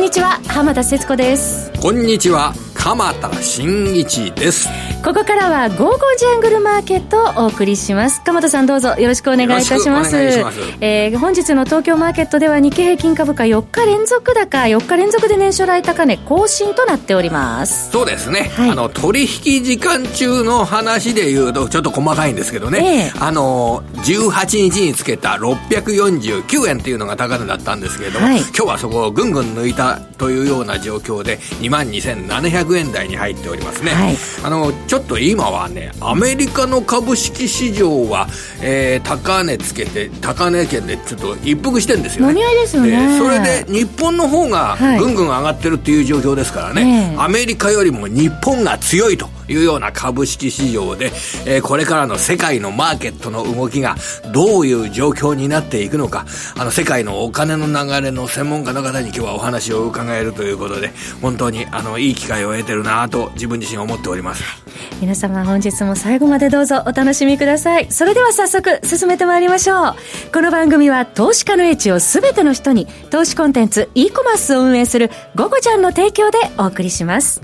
んにちは浜田節子です。こんにちは鎌田新一です。ここからはゴーゴージャングルマーケットをお送りします。鎌田さんどうぞよろしくお願いいたします。えー、本日の東京マーケットでは日経平均株価4日連続高4日連続で年初来高値更新となっております。そうですね、はい、あの取引時間中の話でいうとちょっと細かいんですけどね、えー、あの18日につけた649円っていうのが高値だったんですけれども、はい、今日はそこをぐんぐん抜いたというような状況で2万2700円台に入っておりますね、はい、あのちょっと今はねアメリカの株式市場は、えー、高値つけて高値圏でちょっと一服してるんですよね。ですよね、それで日本の方がぐんぐん上がってるっていう状況ですからね、はい、アメリカよりも日本が強いというような株式市場で、えー、これからの世界のマーケットの動きがどういう状況になっていくのか、あの世界のお金の流れの専門家の方に今日はお話を伺えるということで、本当にあのいい機会を得てるなと自分自身思っております。皆様本日も最後までどうぞお楽しみください。それでは早速進めてまいりましょう。この番組は投資家の英知をすべての人に投資コンテンツ e コマースを運営するゴゴちゃんの提供でお送りします。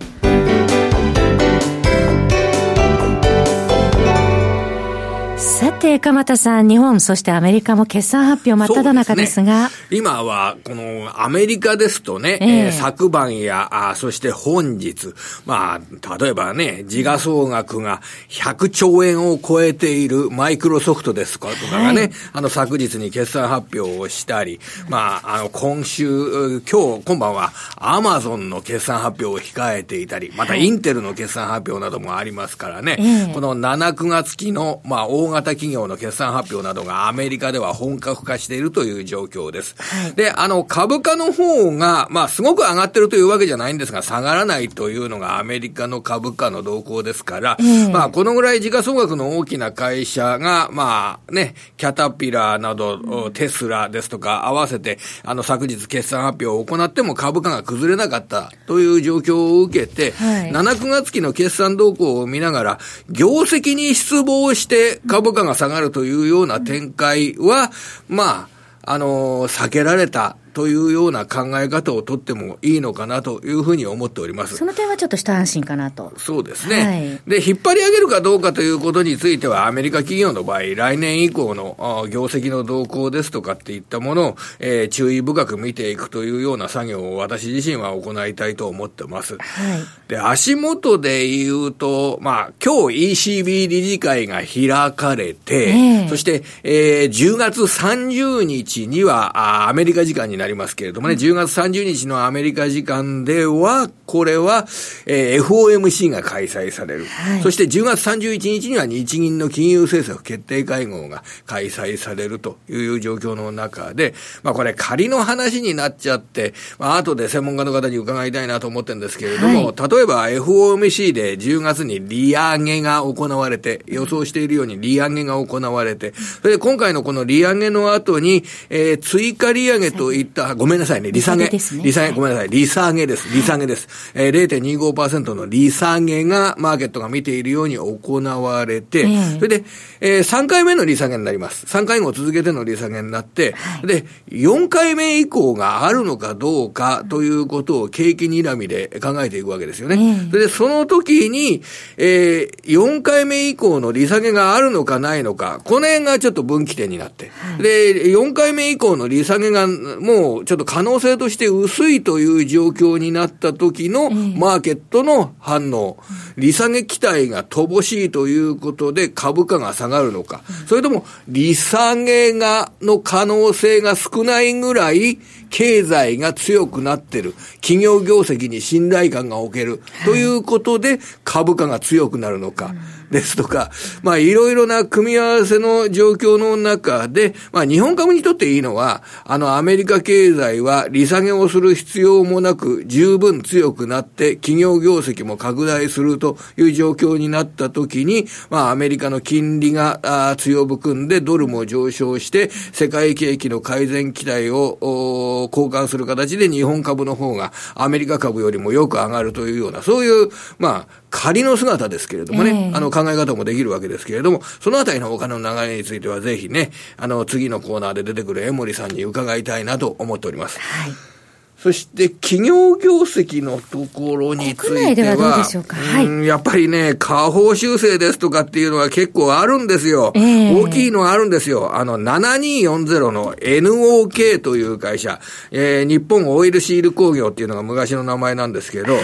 さて、鎌田さん、日本、そしてアメリカも決算発表真っ只中ですが。すね、今は、このアメリカですとね、えー、昨晩やあ、そして本日、まあ、例えばね、時価総額が100兆円を超えているマイクロソフトですとかがね、はい、あの、昨日に決算発表をしたり、まあ、あの、今週、今日、今晩は、アマゾンの決算発表を控えていたり、またインテルの決算発表などもありますからね、はい、この7、9月期の、まあ、大型企業の決算発表などがアメリカでは本格化しているという状況です。はい、で、あの、株価の方が、まあ、すごく上がってるというわけじゃないんですが、下がらないというのがアメリカの株価の動向ですから、まあ、このぐらい時価総額の大きな会社が、まあ、ね、キャタピラーなど、テスラですとか、合わせて、あの、昨日決算発表を行っても株価が崩れなかったという状況を受けて、はい、7、9月期の決算動向を見ながら、業績に失望して株価が下がるというような展開は、まあ、あの避けられたというような考え方をとってもいいのかなというふうに思っております。その点はちょっと一安心かなと。そうですね。はい、で、引っ張り上げるかどうかということについては、アメリカ企業の場合、来年以降の業績の動向ですとかっていったものを、えー、注意深く見ていくというような作業を私自身は行いたいと思ってます。はい、で、足元で言うと、まあ、今日 ECB 理事会が開かれて、えー、そして、えー、10月30日にはあ、アメリカ時間にななりますけれどもね、10月30日のアメリカ時間では、これは、えー、FOMC が開催される、はい。そして10月31日には日銀の金融政策決定会合が開催されるという状況の中で、まあこれ仮の話になっちゃって、まあ後で専門家の方に伺いたいなと思ってるんですけれども、はい、例えば FOMC で10月に利上げが行われて、予想しているように利上げが行われて、それで今回のこの利上げの後に、えー、追加利上げといった、ごめんなさいね、利下げ。利下げ、ね、利下げ、ごめんなさい、利下げです。利下げです。えー、0.25%の利下げがマーケットが見ているように行われて、それで、えー、3回目の利下げになります。3回後続けての利下げになって、はい、で、4回目以降があるのかどうかということを景気にらみで考えていくわけですよね。それで、その時に、えー、4回目以降の利下げがあるのかないのか、この辺がちょっと分岐点になって、はい、で、4回目以降の利下げがもうちょっと可能性として薄いという状況になった時のマーケットの反応、利下げ期待が乏しいということで株価が下がるのか、それとも利下げが、の可能性が少ないぐらい経済が強くなってる、企業業績に信頼感が置ける、ということで株価が強くなるのか。ですとか、まあいろいろな組み合わせの状況の中で、まあ日本株にとっていいのは、あのアメリカ経済は利下げをする必要もなく十分強くなって企業業績も拡大するという状況になった時に、まあアメリカの金利が強含んでドルも上昇して世界景気の改善期待を交換する形で日本株の方がアメリカ株よりもよく上がるというような、そういう、まあ仮の姿ですけれどもね、えー、あの考え方もできるわけですけれども、そのあたりのお金の流れについてはぜひね、あの次のコーナーで出てくる江森さんに伺いたいなと思っております。はい。そして企業業績のところについては、はい、やっぱりね、下方修正ですとかっていうのは結構あるんですよ。えー、大きいのはあるんですよ。あの、7240の NOK という会社、えー、日本オイルシール工業っていうのが昔の名前なんですけど、はい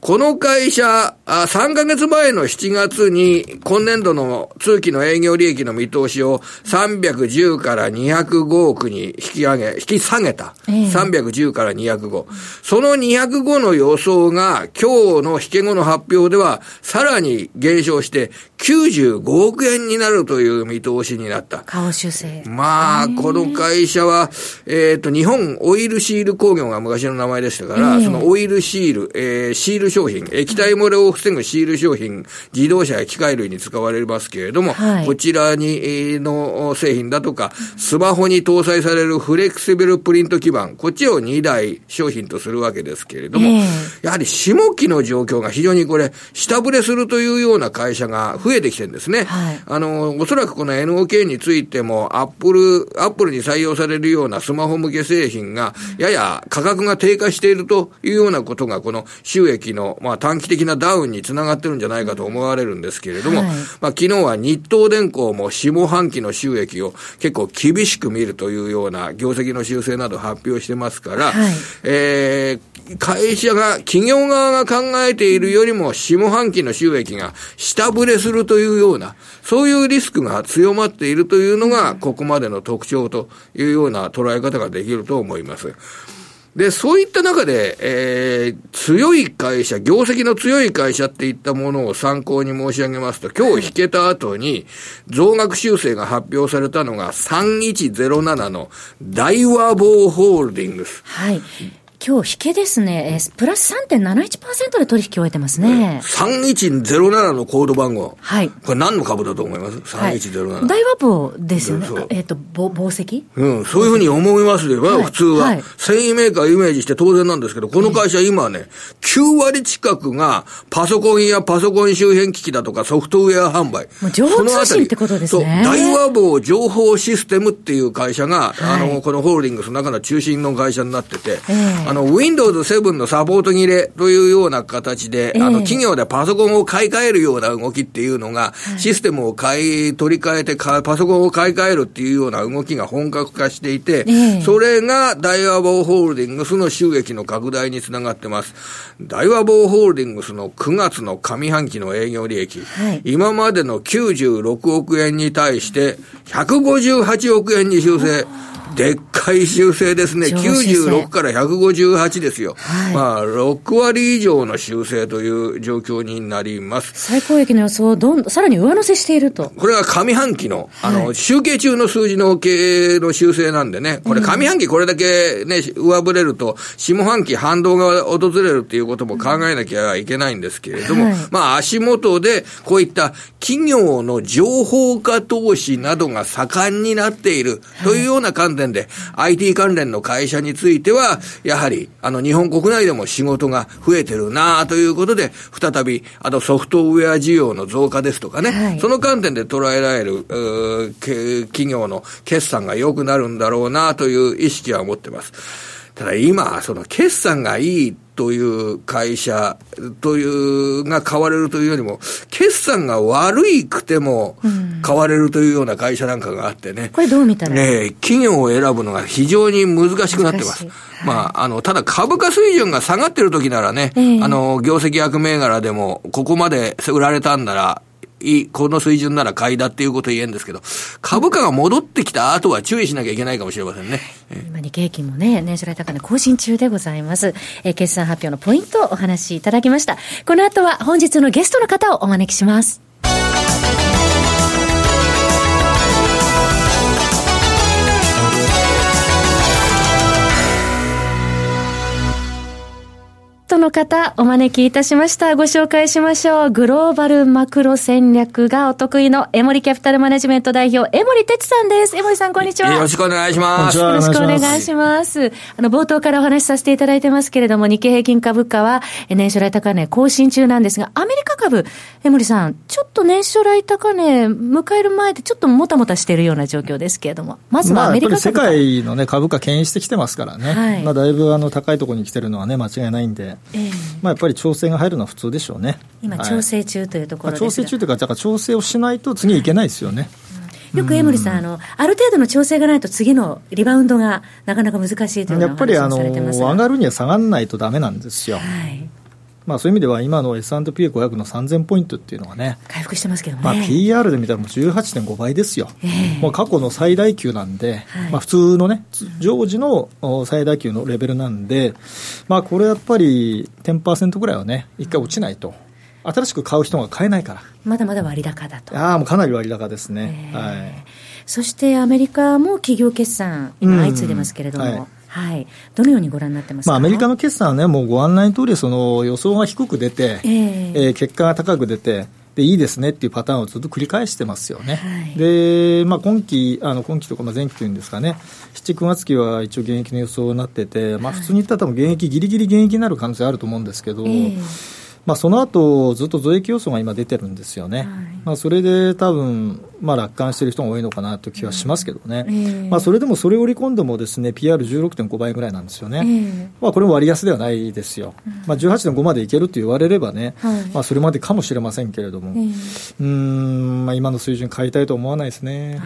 この会社、あ3ヶ月前の7月に、今年度の通期の営業利益の見通しを310から205億に引き上げ、引き下げた。えー、310から205。その205の予想が、今日の引け後の発表では、さらに減少して、95億円になるという見通しになった。下方修正。まあ、この会社は、えっ、ー、と、日本オイルシール工業が昔の名前でしたから、えー、そのオイルシール、えー、シール商品、液体漏れを防ぐシール商品、自動車や機械類に使われますけれども、はい、こちらに、の製品だとか、スマホに搭載されるフレキシブルプリント基板、こっちを2大商品とするわけですけれども、えー、やはり下期の状況が非常にこれ、下振れするというような会社が増えてきてるんですね。はい、あの、おそらくこの NOK についても、アップル、アップルに採用されるようなスマホ向け製品が、やや価格が低下しているというようなことが、この収益の、まあ、短期的なダウンにつながってるんじゃないかと思われるんですけれども、はい、まあ、昨日は日東電工も下半期の収益を結構厳しく見るというような業績の修正など発表してますから、はい、えー、会社が、企業側が考えているよりも下半期の収益が下振れするというような、そういうリスクが強まっているというのが、ここまでの特徴というような捉え方ができると思います。で、そういった中で、えー、強い会社、業績の強い会社っていったものを参考に申し上げますと、今日引けた後に、増額修正が発表されたのが3107の大和棒ホールディングス。はい。今日引けですね、えー、プラス3.71%で取引を終えてますね。3107のコード番号。はい。これ何の株だと思います ?3107。はい、大和棒ですよね。えっ、ー、と、宝石？うん、そういうふうに思いますよ、はい、普通は、はい。繊維メーカーイメージして当然なんですけど、この会社今ね、9割近くがパソコンやパソコン周辺機器だとかソフトウェア販売。もう情報通信ってことですね。そう、大和棒情報システムっていう会社が、はい、あの、このホールディングスの中の中心の会社になってて、えーあの、Windows 7のサポート切れというような形で、えー、あの、企業でパソコンを買い替えるような動きっていうのが、システムを買い、取り替えてパソコンを買い替えるっていうような動きが本格化していて、えー、それがダイワボーホールディングスの収益の拡大につながってます。ダイワボーホールディングスの9月の上半期の営業利益、はい、今までの96億円に対して158億円に修正。でっかい修正ですね。96から158ですよ。はい、まあ、6割以上の修正という状況になります。最高益の予想をどんさらに上乗せしていると。これは上半期の、あの、はい、集計中の数字の経営の修正なんでね、これ上半期これだけね、上振れると、下半期反動が訪れるっていうことも考えなきゃいけないんですけれども、はい、まあ、足元で、こういった企業の情報化投資などが盛んになっているというような観点で、IT 関連の会社については、やはり、あの、日本国内でも仕事が増えてるなということで、再び、あとソフトウェア需要の増加ですとかね、はい、その観点で捉えられる、企業の決算が良くなるんだろうなという意識は持ってます。ただ今、その決算がいいという会社という、が買われるというよりも、決算が悪いくても買われるというような会社なんかがあってね。これどう見たら？ね企業を選ぶのが非常に難しくなってます。はい、まあ、あの、ただ株価水準が下がってる時ならね、えー、あの、業績悪銘柄でも、ここまで売られたんなら、この水準なら買いだっていうこと言えんですけど、株価が戻ってきた後は注意しなきゃいけないかもしれませんね。今、日経平均もね、年初来高値更新中でございます。え、決算発表のポイントをお話しいただきました。この後は本日のゲストの方をお招きします。トの方、お招きいたしました。ご紹介しましょう。グローバルマクロ戦略がお得意のエモリキャピタルマネジメント代表、エモリ哲さんです。エモリさん、こんにちは。よろしくお願いします。よろしくお願いします。あの、冒頭からお話しさせていただいてますけれども、日経平均株価は、年初来高値更新中なんですが、アメリカ株、エモリさん、ちょっと年初来高値迎える前でちょっともたもたしているような状況ですけれども、まずはアメリカ株価。まあ、世界のね、株価牽引してきてますからね。はい、まあ、だいぶあの、高いところに来てるのはね、間違いないんで、えー、まあ、やっぱり調整が入るのは普通でしょうね。今、調整中というところです、まあ、調整中というか、だから調整をしないと次いけないですよね。よく江森さん、あの、ある程度の調整がないと次のリバウンドがなかなか難しいというやっぱりあの上がるには下がらないとだめなんですよ。はい、まあ、そういう意味では、今の S&P500 の3000ポイントっていうのはね、回復してますけどね、まあ、PR で見たらもう18.5倍ですよ、えー、もう過去の最大級なんで、はい、まあ、普通のね、常時の最大級のレベルなんで、まあ、これやっぱり10%ぐらいはね、一回落ちないと。新しく買う人が買えないから。まだまだ割高だと。ああもうかなり割高ですね、えー、はい、そしてアメリカも企業決算今相次いでますけれども、うんはいはい、どのようにご覧になってますか、まあ、アメリカの決算はね、もうご案内の通り、そり、予想が低く出て、えー、えー、結果が高く出て、でいいですねっていうパターンをずっと繰り返してますよね。はい、で、まあ、今期、あの今期とかまあ前期というんですかね、7、9月期は一応現役の予想になってて、まあ、普通に言ったら多分現役、ぎりぎり現役になる可能性あると思うんですけど、えーまあ、その後ずっと増益要素が今出てるんですよね、はい、まあ、それで多分まあ楽観している人が多いのかなという気はしますけどね、うん。えー、まあ、それでもそれを織り込んでもですね PR16.5 倍ぐらいなんですよね、えー、まあ、これも割安ではないですよ、うん、まあ、18.5までいけると言われればね、はい、まあ、それまでかもしれませんけれども、えー、うんまあ、今の水準買いたいと思わないですね。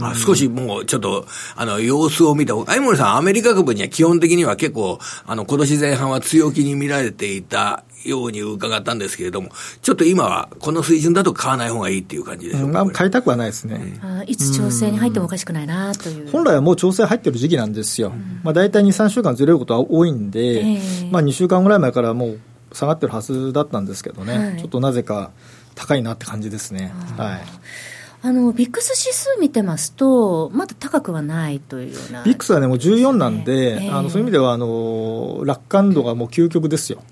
あ少しもうちょっとあの様子を見た、相森さん、アメリカ株には基本的には結構、あの今年前半は強気に見られていたように伺ったんですけれども、ちょっと今はこの水準だと買わない方がいいっていう感じでしょうか、うん、買いたくはないですね、うん、いつ調整に入ってもおかしくないなという。本来はもう調整入ってる時期なんですよ、うん、まあ、大体2、3週間ずれることは多いんで、えー、まあ、2週間ぐらい前からもう下がってるはずだったんですけどね、はい、ちょっとなぜか高いなって感じですね。はい。あのビックス指数見てますと、まだ高くはないというような、ビックスはね、もう14なんで、えー、あのそういう意味ではあの楽観度がもう究極ですよ。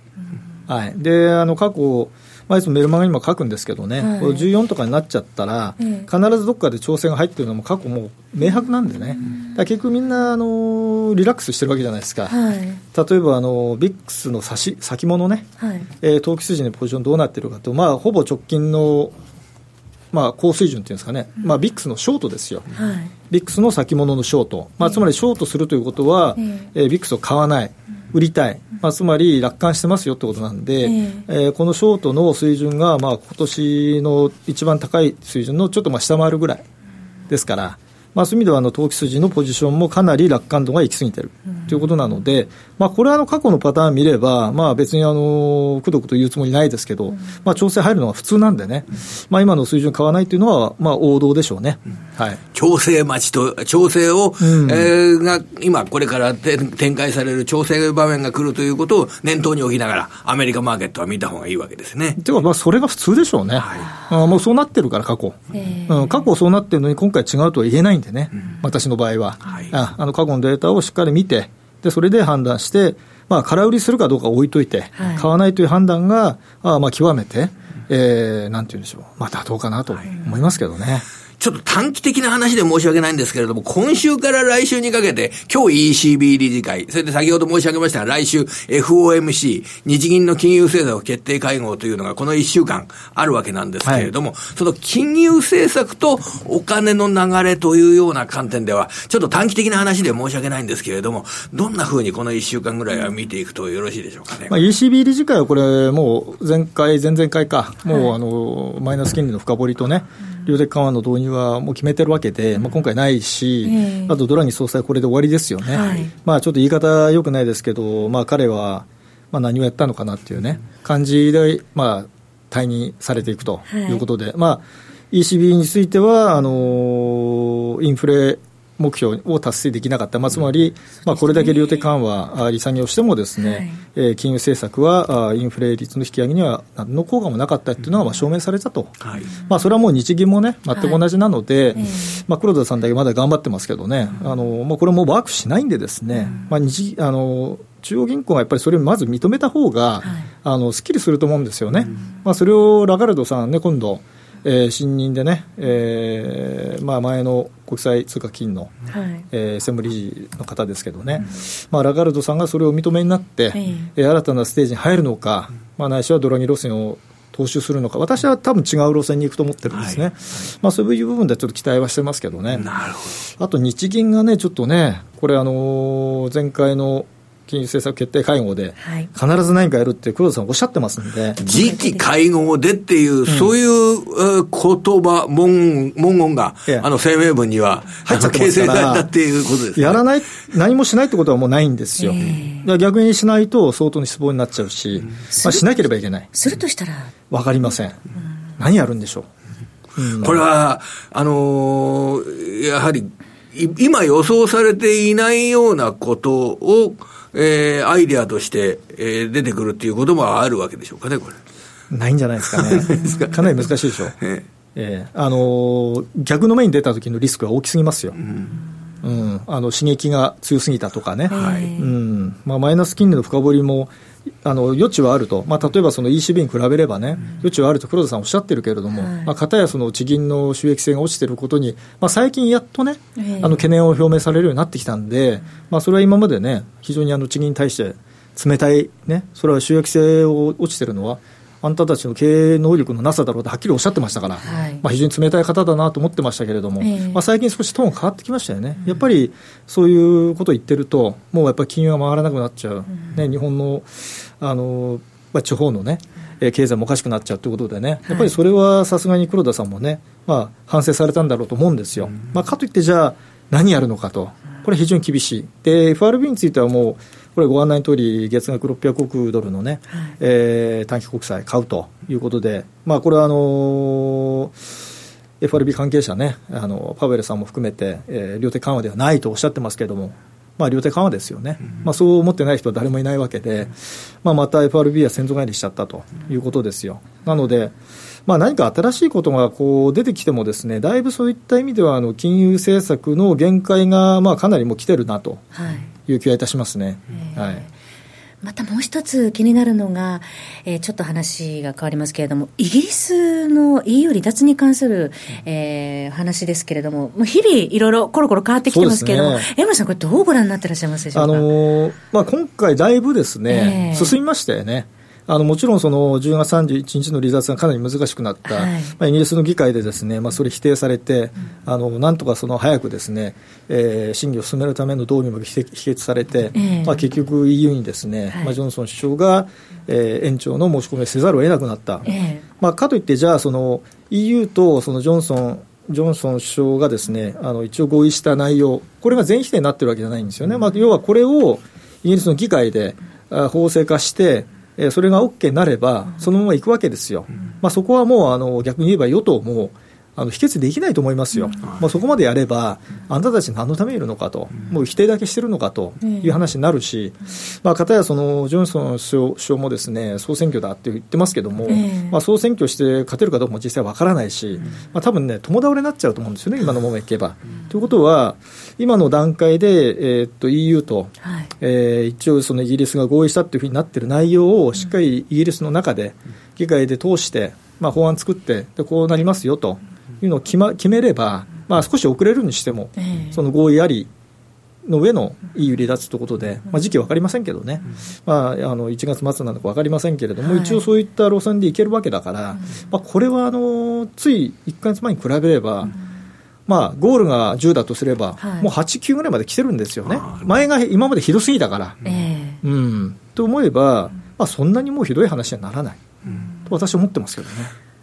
はい、であの過去、まあ、いつもメルマガにも書くんですけどね、はい、これ14とかになっちゃったら、必ずどっかで調整が入ってるのも過去もう明白なんでね、だ結局みんなあのリラックスしてるわけじゃないですか、はい、例えばあのビックスの先先物ね、はい、えー、投機筋のポジションどうなってるかと、まあ、ほぼ直近のまあ、高水準っていうんですかね、まあ、ビックスのショートですよ、はい、ビックスの先物のショート、まあ、つまりショートするということは、えー、ビックスを買わない、売りたい、まあ、つまり楽観してますよってことなんで、えー、えー、このショートの水準が、まあ今年の一番高い水準のちょっとまあ下回るぐらいですから、まあ、そういう意味ではあの投機筋のポジションもかなり楽観度が行き過ぎてる。ということなので、まあ、これはあの過去のパターン見れば、まあ、別にあのくどくと言うつもりないですけど、まあ、調整入るのは普通なんでね、まあ、今の水準買わないというのは、まあ、王道でしょうね、はい、調整待ちと、調整を、うん、えー、が今、これから展開される調整場面が来るということを念頭に置きながら、アメリカマーケットは見た方がいいわけですね。では、まあ、それが普通でしょうね、はい、あもうそうなってるから、過去、えー、うん、過去そうなってるのに、今回違うとは言えないんでね、うん、私の場合は、はい、ああの過去のデータをしっかり見て、でそれで判断して、まあ、空売りするかどうか置いといて、はい、買わないという判断が、あまあ極めて、えー、なんていうんでしょう、まあ、妥当かなと思いますけどね。はいちょっと短期的な話で申し訳ないんですけれども、今週から来週にかけて、今日 ECB 理事会、それで先ほど申し上げましたが、来週 FOMC、日銀の金融政策決定会合というのがこの1週間あるわけなんですけれども、はい、その金融政策とお金の流れというような観点では、ちょっと短期的な話で申し訳ないんですけれども、どんなふうにこの1週間ぐらいは見ていくとよろしいでしょうかね。まあ、ECB 理事会はこれ、もう前回、前々回か、もうあの、マイナス金利の深掘りとね、量的緩和の導入はもう決めてるわけで、まあ、今回ないし、えー、あとドラギ総裁、これで終わりですよね、はい、まあ、ちょっと言い方よくないですけど、まあ、彼はまあ何をやったのかなっていうね、感じで、まあ、退任されていくということで、はい、まあ、ECB については、あのインフレ目標を達成できなかった、まあ、つまり、まあ、これだけ量的緩和、利下げをしてもですね、はい、えー、金融政策はインフレ率の引き上げには何の効果もなかったというのがまあ証明されたと、はい、まあ、それはもう日銀もね、全く同じなので、はい、まあ、黒田さんだけまだ頑張ってますけどね、あのまあ、これもワークしないんでですね、まあ、日あの中央銀行がやっぱりそれをまず認めた方が、はい、あのすっきりすると思うんですよね。うん、まあ、それをラガルドさんね、今度、えー、新任でね、えーまあ、前の国際通貨金の、はい、えー、専務理事の方ですけどね、うん、まあ、ラガルドさんがそれを認めになって、えー、新たなステージに入るのか、まあ、ないしはドラギ路線を踏襲するのか、私は多分違う路線に行くと思ってるんですね、はい、まあ、そういう部分でちょっと期待はしてますけどね、なるほど。あと日銀がね、ちょっとね、これ、あのー、前回の金融政策決定会合で、必ず何かやるって黒田さんおっしゃってますんで。次期会合でっていう、うん、そういう言葉、文文言が、あの声明文には入っちゃってますから。っていうことです、ね、やらない、何もしないってことはもうないんですよ。えー、逆にしないと相当に失望になっちゃうし、うん、まあ、しなければいけない。するとしたら？わかりません。うん、何やるんでしょう。これは、あのー、やはり、今予想されていないようなことを、えー、アイデアとして、えー、出てくるっていうこともあるわけでしょうかね、これ。ないんじゃないですかね。か？なり難しいでしょう。ええー、あのー、逆の目に出た時のリスクは大きすぎますよ。うんうん、あの刺激が強すぎたとかね、はいうんまあ、マイナス金利の深掘りもあの余地はあると、まあ、例えばその ECB に比べればね、余地はあると黒田さんおっしゃってるけれども、はい。まあ、片やその地銀の収益性が落ちてることに、まあ、最近やっとね、あの懸念を表明されるようになってきたんで、まあ、それは今までね、非常にあの地銀に対して冷たい、ね、それは収益性を落ちてるのは、あんたたちの経営能力のなさだろうとはっきりおっしゃってましたから、はい、まあ、非常に冷たい方だなと思ってましたけれども、えー、まあ、最近少しトーン変わってきましたよね、やっぱりそういうことを言ってると、もうやっぱり金融が回らなくなっちゃう、ね、日本のあの、まあ、地方のね、経済もおかしくなっちゃうということでね、やっぱりそれはさすがに黒田さんもね、まあ、反省されたんだろうと思うんですよ。まあ、かといって、じゃあ、何やるのかと、これ、非常に厳しい。で、FRB についてはもう、これ、ご案内の通り、月額600億ドルのね、はい、えー、短期国債買うということで、まあ、これはあのー FRB 関係者ね、あのパウエルさんも含めて、えー、量的緩和ではないとおっしゃってますけれども、まあ、量的緩和ですよね、うん、まあ、そう思ってない人は誰もいないわけで、まあ、また FRB は先祖返りしちゃったということですよ。なので、まあ、何か新しいことがこう出てきてもですね、だいぶそういった意味ではあの金融政策の限界がまあかなりもう来てるなという気がいたしますね。はい、はいまたもう一つ気になるのが、えー、ちょっと話が変わりますけれども、イギリスの EU 離脱に関する、えー、話ですけれども、もう日々いろいろコロコロ変わってきてますけれども、江森さん、これどうご覧になってらっしゃいますでしょうか？あのー、まあ、今回だいぶですね、えー、進みましたよね。あのもちろんその10月31日の離脱がかなり難しくなった、はい、まあ、イギリスの議会でですね、まあ、それ否定されて、うん、あのなんとかその早くですね、えー、審議を進めるための動議も否決されて、えー、まあ、結局 EU にですね、はい、まあ、ジョンソン首相が、えー、延長の申し込みをせざるを得なくなった、えー、まあ、かといってじゃあその EU とそのジョンソンジョンソン首相がですねあの一応合意した内容、これが全否定になってるわけじゃないんですよね、まあ、要はこれをイギリスの議会で法制化して、えー、それが OK になれば、そのままいくわけですよ、まあ、そこはもうあの逆に言えば与党もあの否決できないと思いますよ、まあ、そこまでやれば、あんたたち何のためにいるのかと、もう否定だけしてるのかという話になるし、まあ、かたやそのジョンソン首相もですね総選挙だって言ってますけども、まあ、総選挙して勝てるかどうかも実際わからないし、まあ多分ね、共倒れになっちゃうと思うんですよね、今のままいけば。ということは、今の段階で、えー、っと EU と、はい、えー、一応、そのイギリスが合意したっていうふうになってる内容をしっかりイギリスの中で、議会で通して、まあ、法案作ってで、こうなりますよと。いうのを決,、ま、決めれば、まあ、少し遅れるにしても、その合意ありの上の EU 離脱ということで、まあ、時期は分かりませんけどね、まあ、あの1月末なのか分かりませんけれども、一応そういった路線でいけるわけだから、まあ、これはあのつい1か月前に比べれば、まあ、ゴールが10だとすれば、もう8、9ぐらいまで来てるんですよね、前が今までひどすぎたから。うん、と思えば、まあ、そんなにもうひどい話にはならない、と私は思ってますけどね。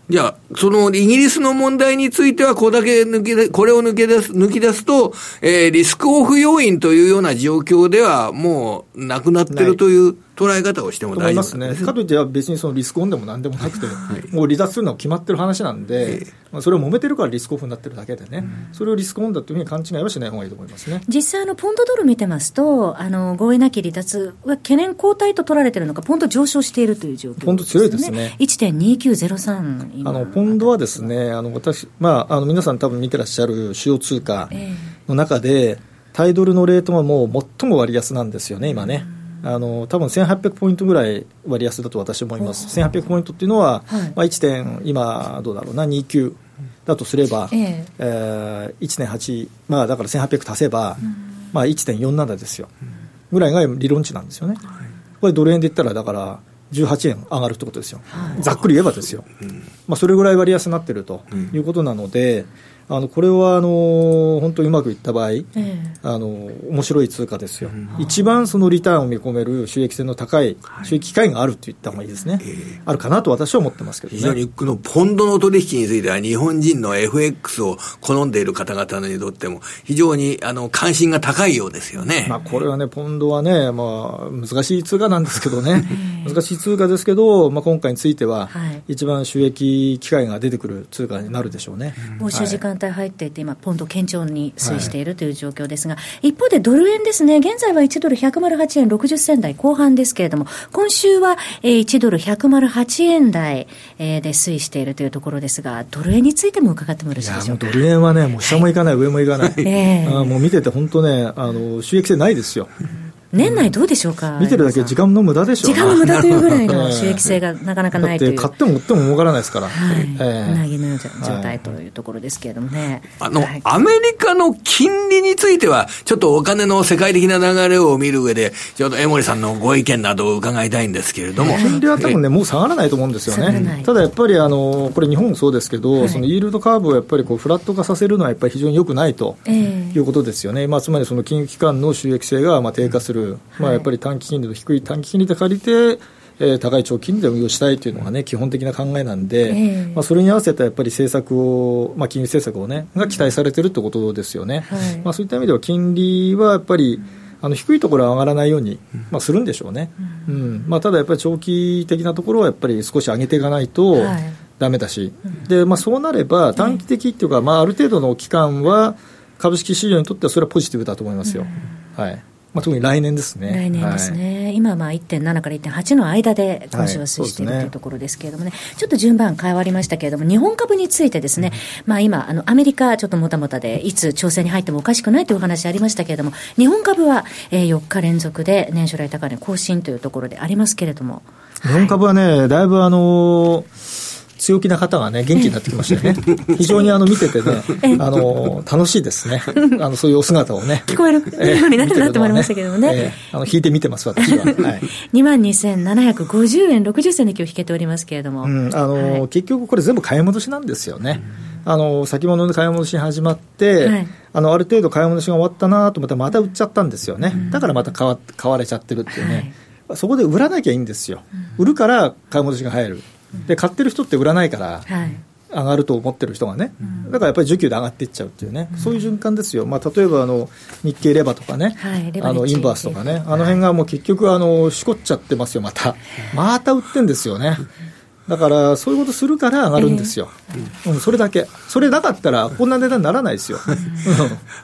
じゃ、そのイギリスの問題については、これだけ抜けで、これを抜け出す、抜き出すと、えー、リスクオフ要因というような状況では、もうなくなってるという捉え方をしても大丈夫です。ね。かといって、別にそのリスクオンでもなんでもなくて、はい、もう離脱するのは決まってる話なんで、まあ、それを揉めてるからリスクオフになってるだけでね、うん、それをリスクオンだというふうに勘違いはしない方がいいと思いますね。実際、ポンドドル見てますと、あの合意なき離脱は懸念後退と取られてるのか、ポンド上昇しているという状況、ね、ポンド強いですね。1.2903あのポンドはですね、あの私、まあ、あの皆さん多分見てらっしゃる主要通貨の中で、タイドルのレートはもう最も割安なんですよね、今ね。あの多分1800ポイントぐらい割安だと私は思います、1800ポイントっていうのは、はい、まあ、1. 点、今、どうだろうな、29だとすれば、えー、えー、1.8、まあ、だから1800足せば、うん、まあ、1.47ですよ、ぐらいが理論値なんですよね。これドル円で言ったらだから18円上がるってことですよ、はい、ざっくり言えばですよ、うん、まあ、それぐらい割安になってるということなので、あのこれはあの本当にうまくいった場合、えー、あの面白い通貨ですよ、うん、一番そのリターンを見込める 収益性の高い収益機会があると言った方がいいですね、えー、あるかなと私は思ってますけど、ね、非常にこのポンドの取引については、日本人の FX を好んでいる方々にとっても、非常にあの関心が高いようですよね、まあ、これはね、ポンドはね、まあ、難しい通貨なんですけどね、難しい通貨ですけど、まあ、今回については、一番収益機会が出てくる通貨になるでしょうね。欧州時間帯入っていて、今、ポンド堅調に推移しているという状況ですが、はい、一方でドル円ですね、現在は1ドル108円60銭台後半ですけれども、今週は1ドル108円台で推移しているというところですが、ドル円についても伺ってもよろしいでしょうか？ドル円はね、もう下もいかない、はい、上もいかない、えー、あもう見てて本当ね、あの収益性ないですよ。年内どうでしょうか、見てるだけ時間の無駄でしょう、時間の無駄というぐらいの 収益性がなかなかないという。買っても売っても儲からないですから。はい。うなぎの状態というところですけれどもね。あの、アメリカの金利については、ちょっとお金の世界的な流れを見る上で、ちょっと江森さんのご意見などを伺いたいんですけれども。金利は多分ね、もう下がらないと思うんですよね。ただやっぱり、あの、これ日本もそうですけど、そのイールドカーブをやっぱりこうフラット化させるのはやっぱり非常に良くないということですよね。まあ、つまりその金融機関の収益性がまあ低下する。まあ、やっぱり短期金利の低い短期金利で借りて、えー、高い長期金利で運用したいというのがね、基本的な考えなんで、えー、まあ、それに合わせたやっぱり政策を、まあ、金融政策をね、が期待されてるってことですよね。はい、まあ、そういった意味では、金利はやっぱり、あの低いところは上がらないように、まあ、するんでしょうね、うん、うん、まあ、ただやっぱり長期的なところはやっぱり少し上げていかないとだめだし、はい、でまあ、そうなれば短期的っていうか、まあ、ある程度の期間は株式市場にとってはそれはポジティブだと思いますよ。はいまあ、特に来年ですね。来年ですね。はい、今、まあ、1.7から1.8の間で今週は推移している、というところですけれどもね、ちょっと順番変わりましたけれども、日本株についてですね、まあ、今、あの、アメリカ、ちょっともたもたで、いつ調整に入ってもおかしくないというお話ありましたけれども、日本株は、えー、4日連続で年初来高値更新というところでありますけれども。日本株はね、だいぶあのー強気な方がね、元気になってきましたよね。非常にあの見ててね、あの、楽しいですね。あの、そういうお姿をね。聞こえるようになってまいりましたけどもね。えー、あの、引いて見てます、私は。はい。2万2750円60銭で今日引けておりますけれども。うん、あの、はい、結局これ全部買い戻しなんですよね。あの先物で買い戻し始まって、はい、あのある程度買い戻しが終わったなと思ったらまた売っちゃったんですよね、うん、だからまた買わ買われちゃってるっていうね、はい、そこで売らなきゃいいんですよ、売るから買い戻しが入る、で買ってる人って売らないから、上がると思ってる人がね、だからやっぱり需給で上がっていっちゃうっていうね、そういう循環ですよ、まあ、例えばあの日経レバとかね、あのインバースとかね、あの辺がもう結局あの、しこっちゃってますよ、また、また売ってんですよね。だからそういうことするから上がるんですよ、えー、うん、それだけ、それなかったらこんな値段にならないですよ、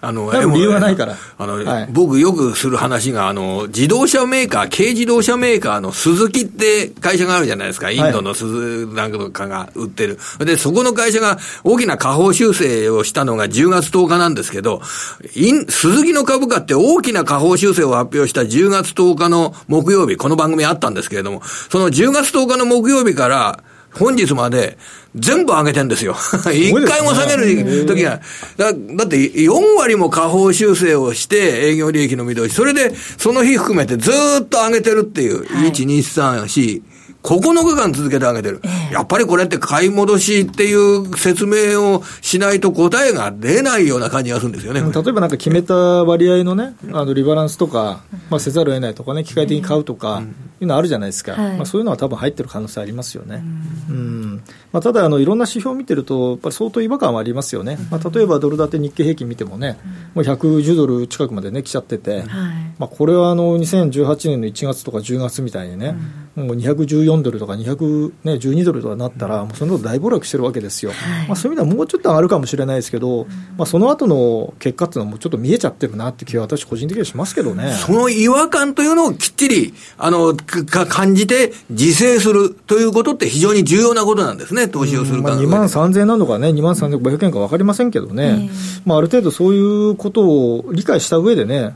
あの理由がないから、あの、はい、僕、よくする話があの、自動車メーカー、軽自動車メーカーのスズキって会社があるじゃないですか、インドのスズなんかが売ってる、はい、でそこの会社が大きな下方修正をしたのが10月10日なんですけど、インスズキの株価って大きな下方修正を発表した10月10日の木曜日、この番組あったんですけれども、その10月10日の木曜日から、本日まで全部上げてんですよ。一回も下げる時が。だだって4割も下方修正をして営業利益の見通し。それでその日含めてずっと上げてるっていう。はい、1、2、3、4。9日間続けてあげてる、えー、やっぱりこれって買い戻しっていう説明をしないと答えが出ないような感じがするんですよね。例えばなんか決めた割合のね、あのリバランスとか、まあ、せざるを得ないとかね、機械的に買うとか、いうのあるじゃないですか、はい、まあ、そういうのは多分入ってる可能性ありますよね。うん、まあ、ただあの、いろんな指標を見てると、やっぱり相当違和感はありますよね、まあ、例えばドル建て日経平均見てもね、もう110ドル近くまでね、来ちゃってて、はい、まあ、これはあの2018年の1月とか10月みたいにね、もう214ドルとか212ドルとかなったら、もうその大暴落してるわけですよ、はい、まあ、そういう意味ではもうちょっと上がるかもしれないですけど、まあ、その後の結果っていうのは、もうちょっと見えちゃってるなって気は、私、個人的にはしますけどね。その違和感というのをきっちりあのか感じて、自制するということって非常に重要なことなんですね、投資をするまあ、2万3000円なのかね、2万3500円か分かりませんけどね、まあ、ある程度そういうことを理解した上でね、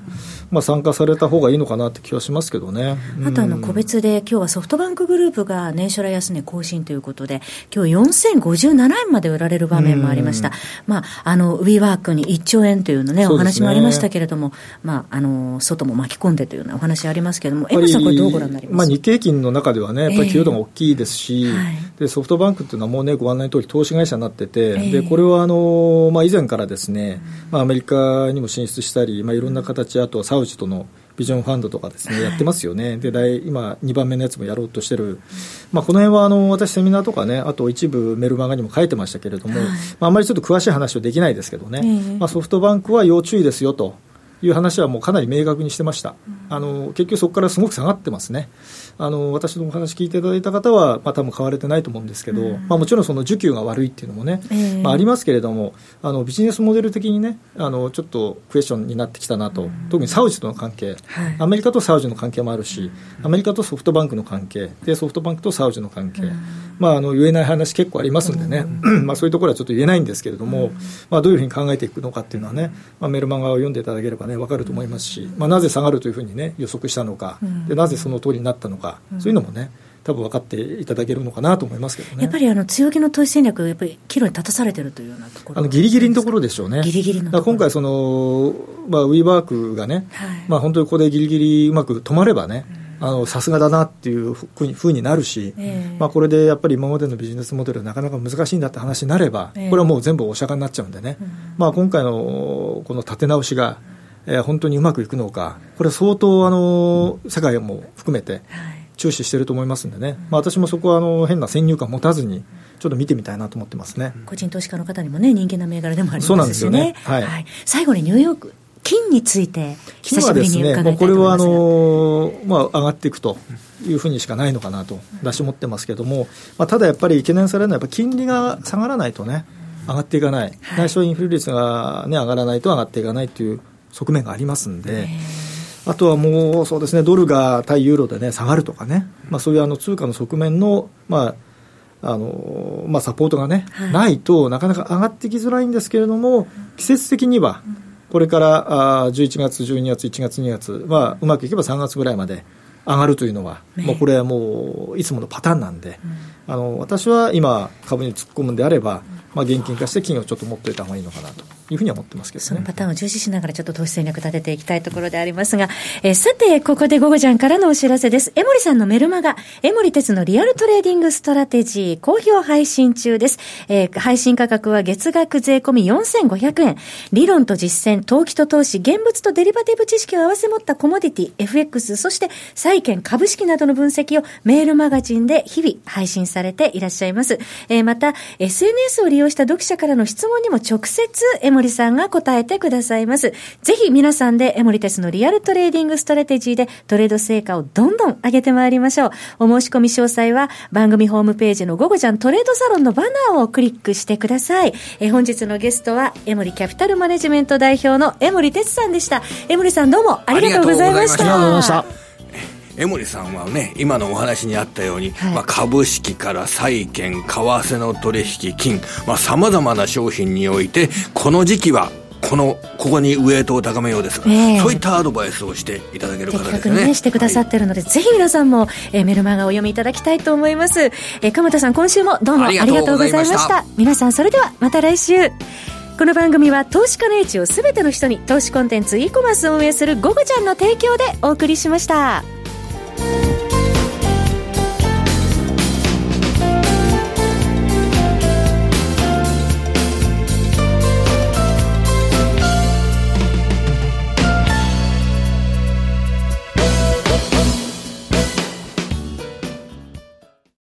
まあ、参加された方がいいのかなって気はしますけどね。あとあの個別で、今日はソフトバンクグループが年初来安値更新ということで、今日4057円まで売られる場面もありました。まあ、あの、ウィーワークに1兆円というのね、お話もありましたけれども、まあ、あの、外も巻き込んでというようなお話ありますけれども、江本さん、これどうご覧になります？まあ、日経金の中ではね、やっぱり寄与度が大きいですし、えーはい、でソフトバンクっていうのはもうね、ご案内の通り投資会社になってて、えー、でこれはあの、まあ、以前からですね、まあ、アメリカにも進出したり、まあ、いろんな形、あとはサウジとのビジョンファンドとかですね、やってますよね。で、今、2番目のやつもやろうとしてる。まあ、この辺は、あの、私セミナーとかね、あと一部メルマガにも書いてましたけれども、まあ、あんまりちょっと詳しい話はできないですけどね、まあ、ソフトバンクは要注意ですよと。いう話はもうかなり明確にしてました、あの結局そこからすごく下がってますね、あの私のお話聞いていただいた方は、まあ多分買われてないと思うんですけど、うん、まあ、もちろんその需給が悪いっていうのもね、えー、まあ、ありますけれどもあの、ビジネスモデル的にねあの、ちょっとクエスチョンになってきたなと、うん、特にサウジとの関係、はい、アメリカとサウジの関係もあるし、アメリカとソフトバンクの関係、でソフトバンクとサウジの関係、うん、まあ、あの言えない話結構ありますんでね、まあ、そういうところはちょっと言えないんですけれども、まあ、どういうふうに考えていくのかっていうのはね、まあ、メルマガを読んでいただければね、分かると思いますし、まあ、なぜ下がるというふうにね、予測したのか、でなぜその通りになったのか、そういうのもね、多分分かっていただけるのかなと思いますけどね。やっぱりあの強気の投資戦略、やっぱり岐路に立たされてるというようなところ。あのギリギリのところでしょうね。ギリギリの今回その、まあ、ウィーバークがね、はい、まあ、本当にここでギリギリうまく止まればね、さすがだなっていうふうになるし、えー、まあ、これでやっぱり今までのビジネスモデルなかなか難しいんだって話になれば、これはもう全部お釈迦になっちゃうんでね、うん、まあ、今回のこの立て直しが、えー、本当にうまくいくのか、これは相当あの世界も含めて注視していると思いますんでね、まあ、私もそこはあの変な先入観持たずに、ちょっと見てみたいなと思ってますね。個人投資家の方にもね、人気な銘柄でもありますしね。そうなんですよね、はい、はい、最後にニューヨーク金について、久しぶりに伺いたいと思います、ね、これはあの、まあ、上がっていくというふうにしかないのかなと、出し持ってますけれども、まあ、ただやっぱり懸念されるのは、やっぱ金利が下がらないとね、上がっていかない、内緒インフレ率が、ね、上がらないと上がっていかないという側面がありますんで。あとはもうそうですねドルが対ユーロで、ね、下がるとかね、まあ、そういうあの通貨の側面の,、まああのまあ、サポートがね、はい、ないとなかなか上がってきづらいんですけれども、季節的には、これからあ11月、12月、1月、2月は、うまくいけば3月ぐらいまで上がるというのは、もうこれはもういつものパターンなんで、あの私は今、株に突っ込むんであれば、まあ、現金化して金をちょっと持っておいた方がいいのかなというふうには思ってますけど、ね、そのパターンを重視しながらちょっと投資戦略立てていきたいところでありますが、えー、さて、ここで午後ちゃんからのお知らせです。江守さんのメルマガ、江守哲のリアルトレーディングストラテジー、好評配信中です。えー、配信価格は月額税込み4500円。理論と実践、投機と投資、現物とデリバティブ知識を合わせ持ったコモディティ、FX、そして債券、株式などの分析をメールマガジンで日々配信されていらっしゃいます。えー、また、SNS を利用した読者からの質問にも直接江守さんが答えてくださいます。ぜひ皆さんで江守哲のリアルトレーディングストラテジーでトレード成果をどんどん上げてまいりましょう。お申し込み詳細は番組ホームページの午後ちゃんトレードサロンのバナーをクリックしてください。え本日のゲストは江森キャピタルマネジメント代表の江森哲さんでした。江森さんどうもありがとうございました。ありがとうございました。江森さんはね、今のお話にあったように、はい、まあ、株式から債券、為替の取引、金、まあ、様々な商品において、この時期はこのここにウエイトを高めようですが、えー、そういったアドバイスをしていただける方ですね。ねしてくださってるので、はい、ぜひ皆さんも、えー、メルマガをお読みいただきたいと思います。えー、鎌田さん、今週もどうもありがとうございました皆さん、それではまた来週。この番組は投資家の位置をすべての人に投資コンテンツ e コマースを運営するゴゴちゃんの提供でお送りしました。